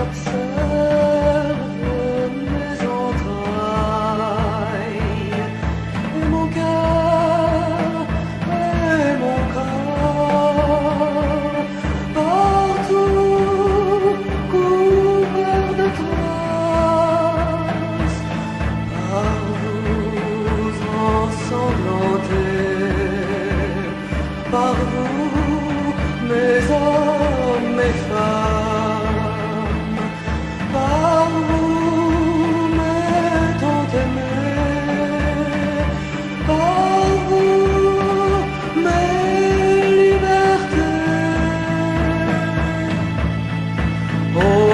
Dobrze. Oh.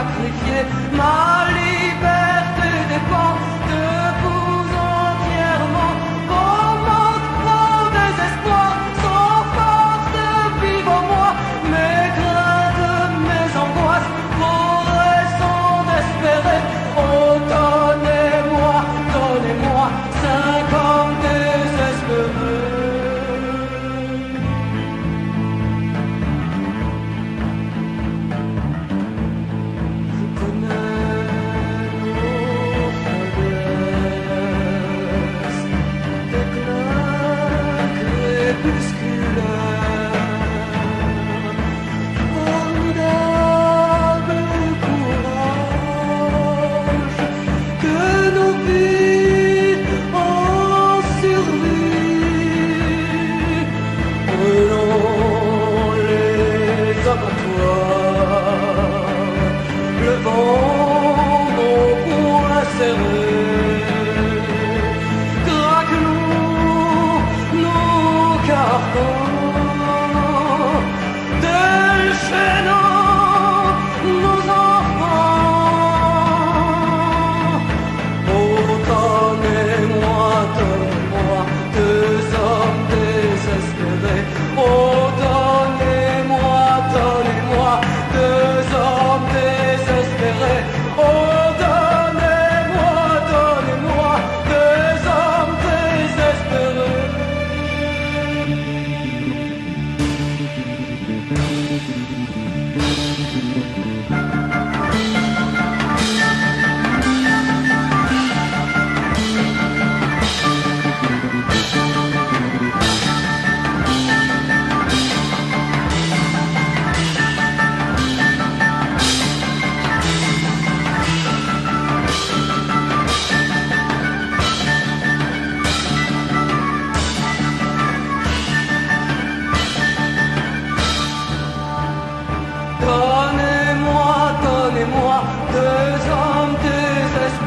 sacré ma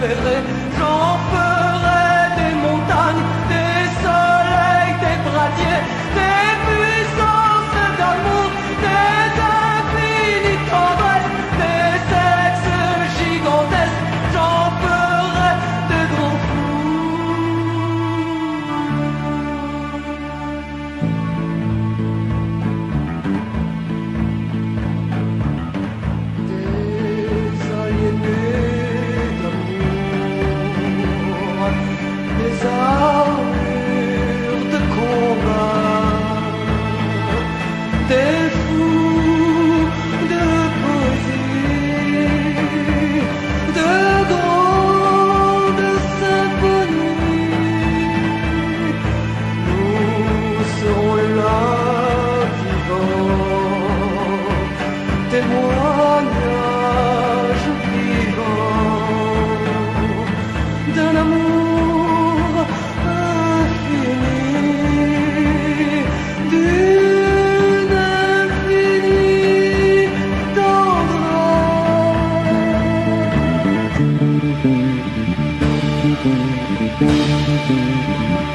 Hallelujah. T'es fou de poésie, de grandes symphonies. Nous serons là vivants, témoignages vivants d'un amour. Thank you.